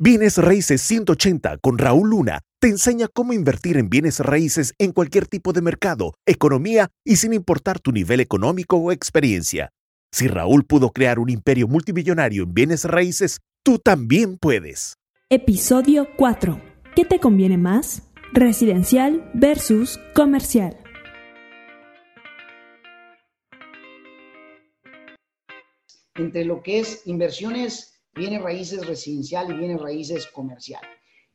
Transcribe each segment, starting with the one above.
Bienes Raíces 180 con Raúl Luna te enseña cómo invertir en bienes raíces en cualquier tipo de mercado, economía y sin importar tu nivel económico o experiencia. Si Raúl pudo crear un imperio multimillonario en bienes raíces, tú también puedes. Episodio 4. ¿Qué te conviene más? Residencial versus comercial. Entre lo que es inversiones bienes raíces residencial y bienes raíces comercial.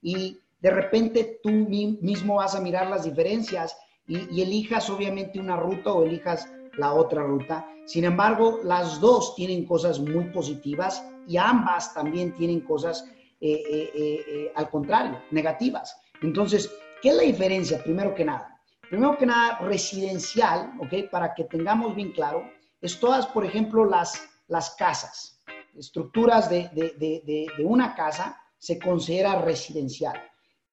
Y de repente tú mismo vas a mirar las diferencias y, elijas obviamente una ruta o elijas la otra ruta. Sin embargo, las dos tienen cosas muy positivas y ambas también tienen cosas eh, eh, eh, al contrario, negativas. Entonces, ¿qué es la diferencia? Primero que nada. Primero que nada, residencial, ¿ok? Para que tengamos bien claro, es todas, por ejemplo, las, las casas estructuras de, una casa se considera residencial.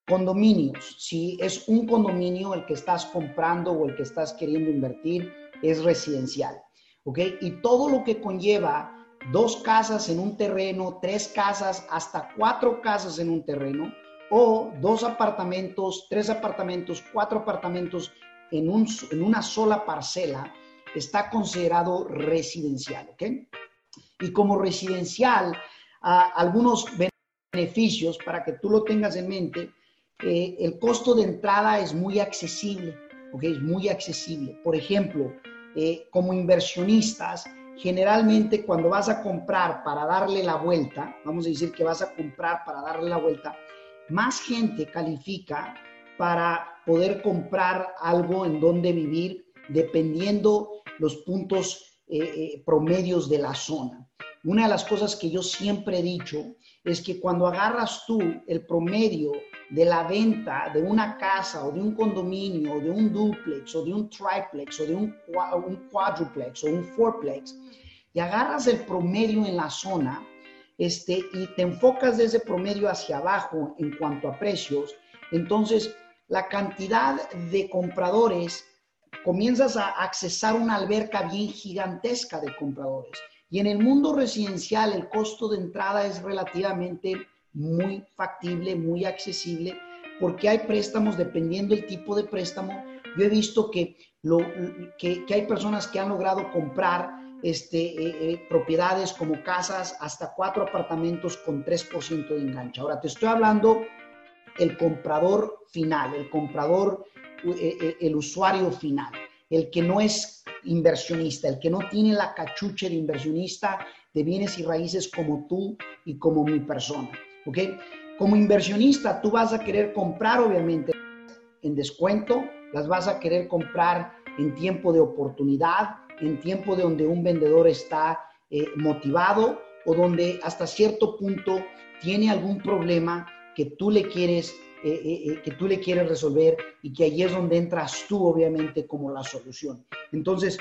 Condominios, si es un condominio el que estás comprando o el que estás queriendo invertir, es residencial. ¿Ok? Y todo lo que conlleva dos casas en un terreno, tres casas, hasta cuatro casas en un terreno, o dos apartamentos, tres apartamentos, cuatro apartamentos en, un, en una sola parcela, está considerado residencial. ¿Ok? Y como residencial algunos beneficios para que tú lo tengas en mente. Eh, el costo de entrada es muy accesible, ¿ok? Es muy accesible. Por ejemplo, eh, como inversionistas, generalmente cuando vas a comprar para darle la vuelta, vamos a decir que vas a comprar para darle la vuelta, más gente califica para poder comprar algo en donde vivir dependiendo los puntos eh, promedios de la zona. Una de las cosas que yo siempre he dicho es que cuando agarras tú el promedio de la venta de una casa o de un condominio o de un duplex o de un triplex o de un, un o un fourplex y agarras el promedio en la zona este, y te enfocas de ese promedio hacia abajo en cuanto a precios, entonces la cantidad de compradores comienzas a accesar una alberca bien gigantesca de compradores. Y en el mundo residencial el costo de entrada es relativamente muy factible, muy accesible, porque hay préstamos dependiendo del tipo de préstamo. Yo he visto que, lo, que, hay personas que han logrado comprar este, eh, eh, propiedades como casas hasta cuatro apartamentos con 3% de enganche. Ahora te estoy hablando el comprador final, el comprador, eh, el usuario final, el que no es inversionista, el que no tiene la cachucha de inversionista de bienes y raíces como tú y como mi persona. ¿Ok? Como inversionista, tú vas a querer comprar, obviamente, en descuento, las vas a querer comprar en tiempo de oportunidad, en tiempo de donde un vendedor está eh, motivado o donde hasta cierto punto tiene algún problema que tú le quieres eh, eh, eh, que tú le quieres resolver y que ahí es donde entras tú, obviamente, como la solución. Entonces,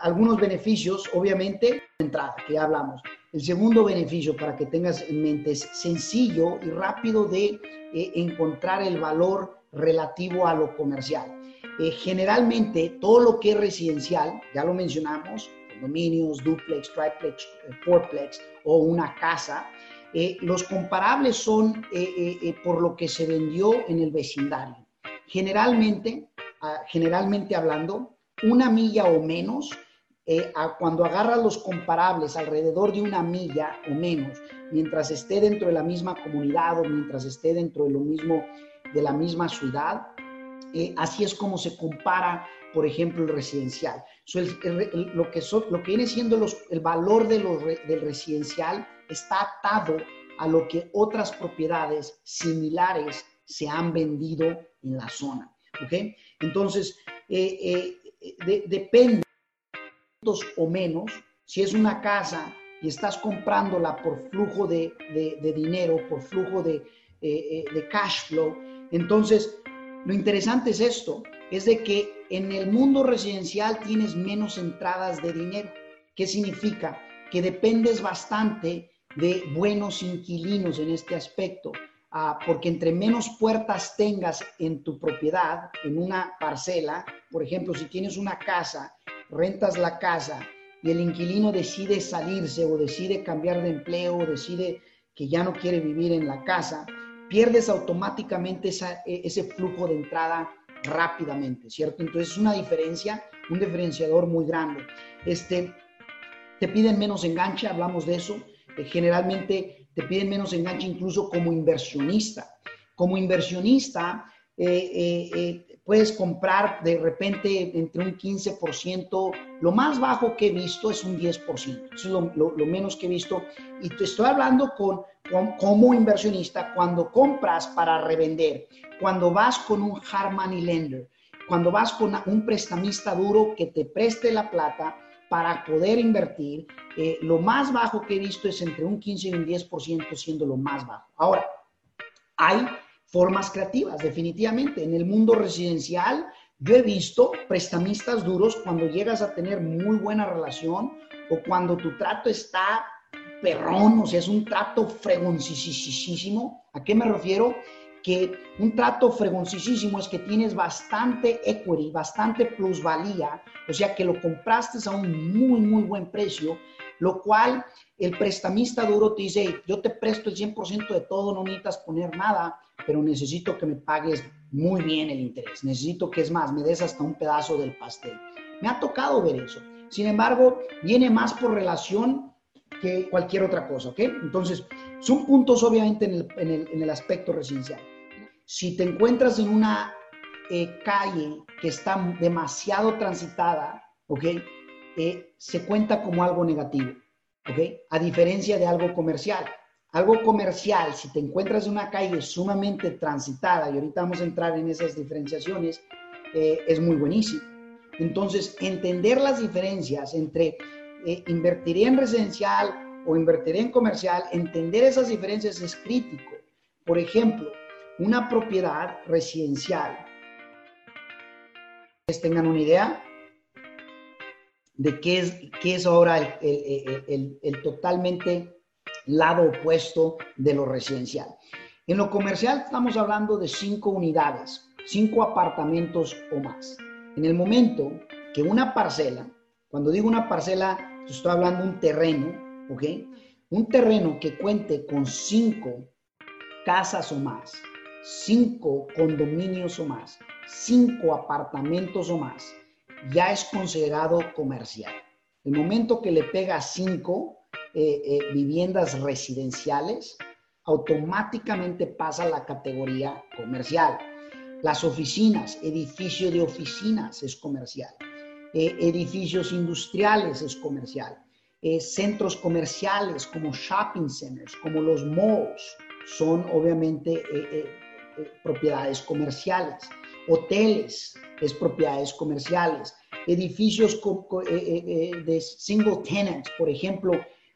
algunos beneficios, obviamente, entrada, que ya hablamos. El segundo beneficio, para que tengas en mente, es sencillo y rápido de encontrar el valor relativo a lo comercial. generalmente, todo lo que es residencial, ya lo mencionamos, condominios, duplex, triplex, fourplex o una casa, eh, los comparables son eh, eh, por lo que se vendió en el vecindario. Generalmente, ah, generalmente hablando, una milla o menos, cuando agarras los comparables alrededor de una milla o menos, mientras esté dentro de la misma comunidad o mientras esté dentro de lo mismo, de la misma ciudad, así es como se compara, por ejemplo, el residencial. lo, que lo que viene siendo el valor de del residencial está atado a lo que otras propiedades similares se han vendido en la zona. Entonces, eh, eh, depende o menos, si es una casa y estás comprándola por flujo de, dinero, por flujo de, eh, de cash flow, entonces lo interesante es esto, es de que en el mundo residencial tienes menos entradas de dinero. ¿Qué significa? Que dependes bastante de buenos inquilinos en este aspecto, ah, porque entre menos puertas tengas en tu propiedad, en una parcela, por ejemplo, si tienes una casa, rentas la casa y el inquilino decide salirse o decide cambiar de empleo o decide que ya no quiere vivir en la casa, pierdes automáticamente e, ese flujo de entrada rápidamente, ¿cierto? Entonces es una diferencia, un diferenciador muy grande. Este, te piden menos enganche, hablamos de eso. Eh, generalmente te piden menos enganche incluso como inversionista. Como inversionista, eh, eh, puedes comprar de repente entre un 15%, lo más bajo que he visto es un 10%, eso es lo, menos que he visto. Y te estoy hablando con, como inversionista cuando compras para revender, cuando vas con un hard money lender, cuando vas con un prestamista duro que te preste la plata para poder invertir, eh, lo más bajo que he visto es entre un 15 y un 10% siendo lo más bajo. Ahora, hay formas creativas, definitivamente. En el mundo residencial, yo he visto prestamistas duros cuando llegas a tener muy buena relación o cuando tu trato está perrón, o sea, es un trato fregoncísimo. ¿A qué me refiero? Que un trato fregoncísimo es que tienes bastante equity, bastante plusvalía, o sea, que lo compraste a un muy, muy buen precio, lo cual el prestamista duro te dice, yo te presto el 100% de todo, no necesitas poner nada, pero necesito que me pagues muy bien el interés. Necesito que es más, me des hasta un pedazo del pastel. Me ha tocado ver eso. Sin embargo, viene más por relación que cualquier otra cosa, ¿ok? Entonces, son puntos obviamente en el, aspecto residencial. Si te encuentras en una eh, calle que está demasiado transitada, ¿ok? Eh, se cuenta como algo negativo, ¿ok? A diferencia de algo comercial. Algo comercial, si te encuentras en una calle sumamente transitada, y ahorita vamos a entrar en esas diferenciaciones, eh, es muy buenísimo. Entonces, entender las diferencias entre invertiré en residencial o invertiré en comercial, entender esas diferencias es crítico. Por ejemplo, una propiedad residencial. Tengan una idea de qué es, qué es ahora el, el, el totalmente lado opuesto de lo residencial. En lo comercial estamos hablando de cinco unidades, cinco apartamentos o más. En el momento que una parcela, cuando digo una parcela, estoy hablando de un terreno, ¿ok? Un terreno que cuente con cinco casas o más, cinco condominios o más, cinco apartamentos o más, ya es considerado comercial. El momento que le pega cinco, eh, eh, viviendas residenciales, automáticamente pasa a la categoría comercial. Las oficinas, edificio de oficinas es comercial. Eh, edificios industriales es comercial. centros comerciales como shopping centers, como los malls, son obviamente propiedades comerciales. Hoteles es propiedades comerciales. Edificios de single tenants, por ejemplo,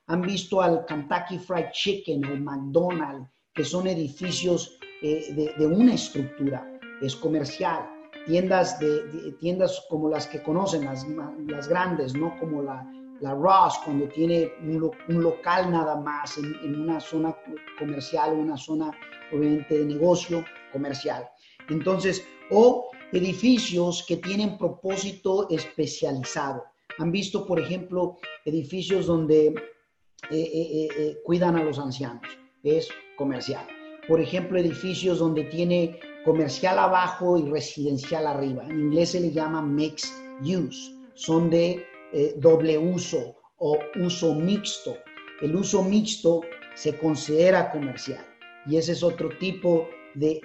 han visto al Kentucky Fried Chicken, al McDonald's, que son edificios eh, de, una estructura, es comercial. Tiendas, de, tiendas como las que conocen, las grandes, ¿no? Como la, la Ross, cuando tiene un, local nada más en, una zona comercial, una zona obviamente de negocio comercial. Entonces, o edificios que tienen propósito especializado. Han visto, por ejemplo, edificios donde eh, eh, eh, cuidan a los ancianos, es comercial. Por ejemplo, edificios donde tiene comercial abajo y residencial arriba. En inglés se le llama mixed use, son de doble uso o uso mixto. El uso mixto se considera comercial y ese es otro tipo de,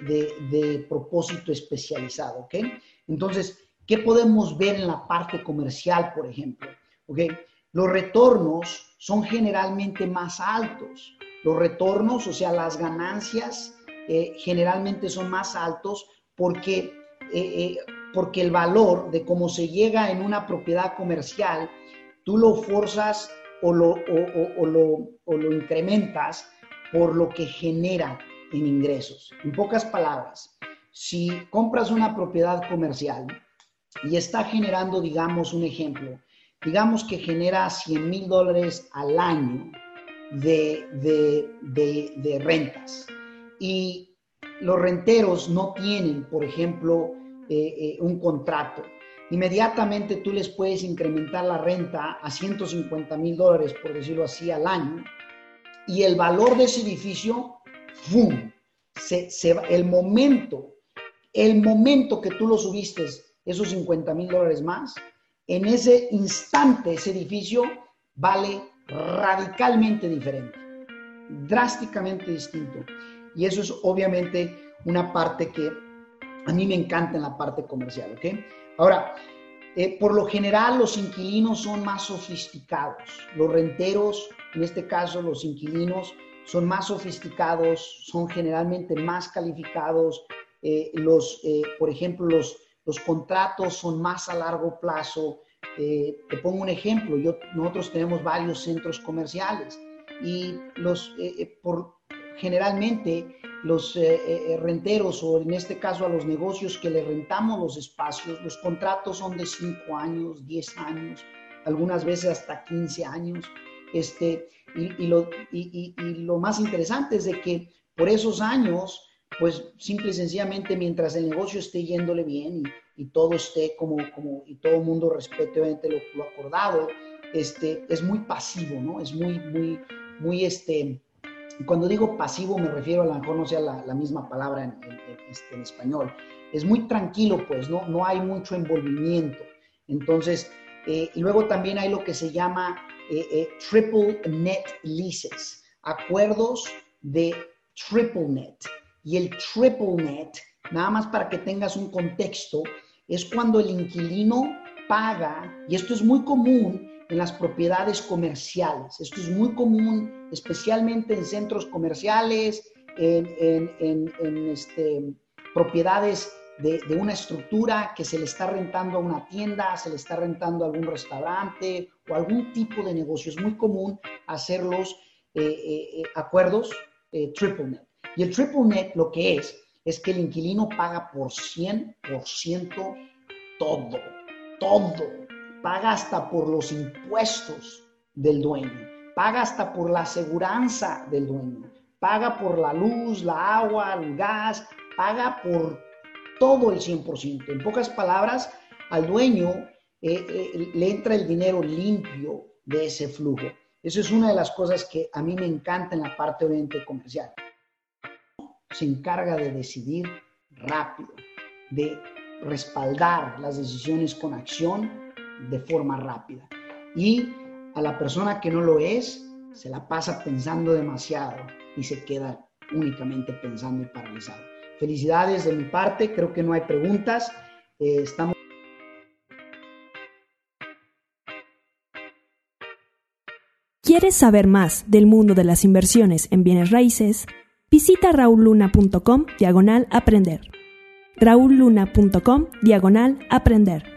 de propósito especializado, ¿ok? Entonces, ¿qué podemos ver en la parte comercial, por ejemplo? ¿Ok? Los retornos son generalmente más altos. Los retornos, o sea, las ganancias, eh, generalmente son más altos porque, eh, eh, porque el valor de cómo se llega en una propiedad comercial, tú lo forzas o lo, o, lo, o lo incrementas por lo que genera en ingresos. En pocas palabras, si compras una propiedad comercial y está generando, digamos, un ejemplo, digamos que genera 100 mil dólares al año de, de, rentas. Y los renteros no tienen, por ejemplo, eh, eh, un contrato. Inmediatamente tú les puedes incrementar la renta a 150 mil dólares, por decirlo así, al año. y el valor de ese edificio, ¡fum! Se, el momento, el momento que tú lo subiste, esos 50 mil dólares más, en ese instante ese edificio vale radicalmente diferente, drásticamente distinto. Y eso es obviamente una parte que a mí me encanta en la parte comercial, ¿ok? Ahora, eh, por lo general los inquilinos son más sofisticados, los renteros, en este caso los inquilinos, son más sofisticados, son generalmente más calificados, eh, los, eh, por ejemplo, los, los contratos son más a largo plazo. te pongo un ejemplo, yo, nosotros tenemos varios centros comerciales y los, por, generalmente los eh, eh, eh, renteros o en este caso a los negocios que le rentamos los espacios, los contratos son de 5 años, 10 años, algunas veces hasta 15 años. Este, y, lo, y, lo más interesante es de que por esos años, pues simple y sencillamente mientras el negocio esté yéndole bien y, todo esté como, como, y todo el mundo respete obviamente lo, lo, acordado, este, es muy pasivo, ¿no? Es muy, muy, muy, este, cuando digo pasivo me refiero a lo mejor no sea la, misma palabra en, este, en, español. Es muy tranquilo, pues, ¿no? No hay mucho envolvimiento. Entonces, eh, y luego también hay lo que se llama eh, eh, triple net leases, acuerdos de triple net. Y el triple net, nada más para que tengas un contexto, es cuando el inquilino paga, y esto es muy común en las propiedades comerciales. Esto es muy común, especialmente en centros comerciales, en, este, propiedades de, una estructura que se le está rentando a una tienda, se le está rentando a algún restaurante o algún tipo de negocio. Es muy común hacer los eh, eh, eh, acuerdos triple net. Y el triple net lo que es, es que el inquilino paga por 100% todo, todo paga hasta por los impuestos del dueño, paga hasta por la aseguranza del dueño, paga por la luz, la agua, el gas, paga por todo el 100%. En pocas palabras, al dueño eh, eh, le entra el dinero limpio de ese flujo. Eso es una de las cosas que a mí me encanta en la parte obviamente comercial. Se encarga de decidir rápido, de respaldar las decisiones con acción de forma rápida. Y a la persona que no lo es, se la pasa pensando demasiado y se queda únicamente pensando y paralizado. Felicidades de mi parte, creo que no hay preguntas. Eh, estamos ¿Quieres saber más del mundo de las inversiones en bienes raíces? Visita rauluna.com diagonal aprender. rauluna.com diagonal aprender.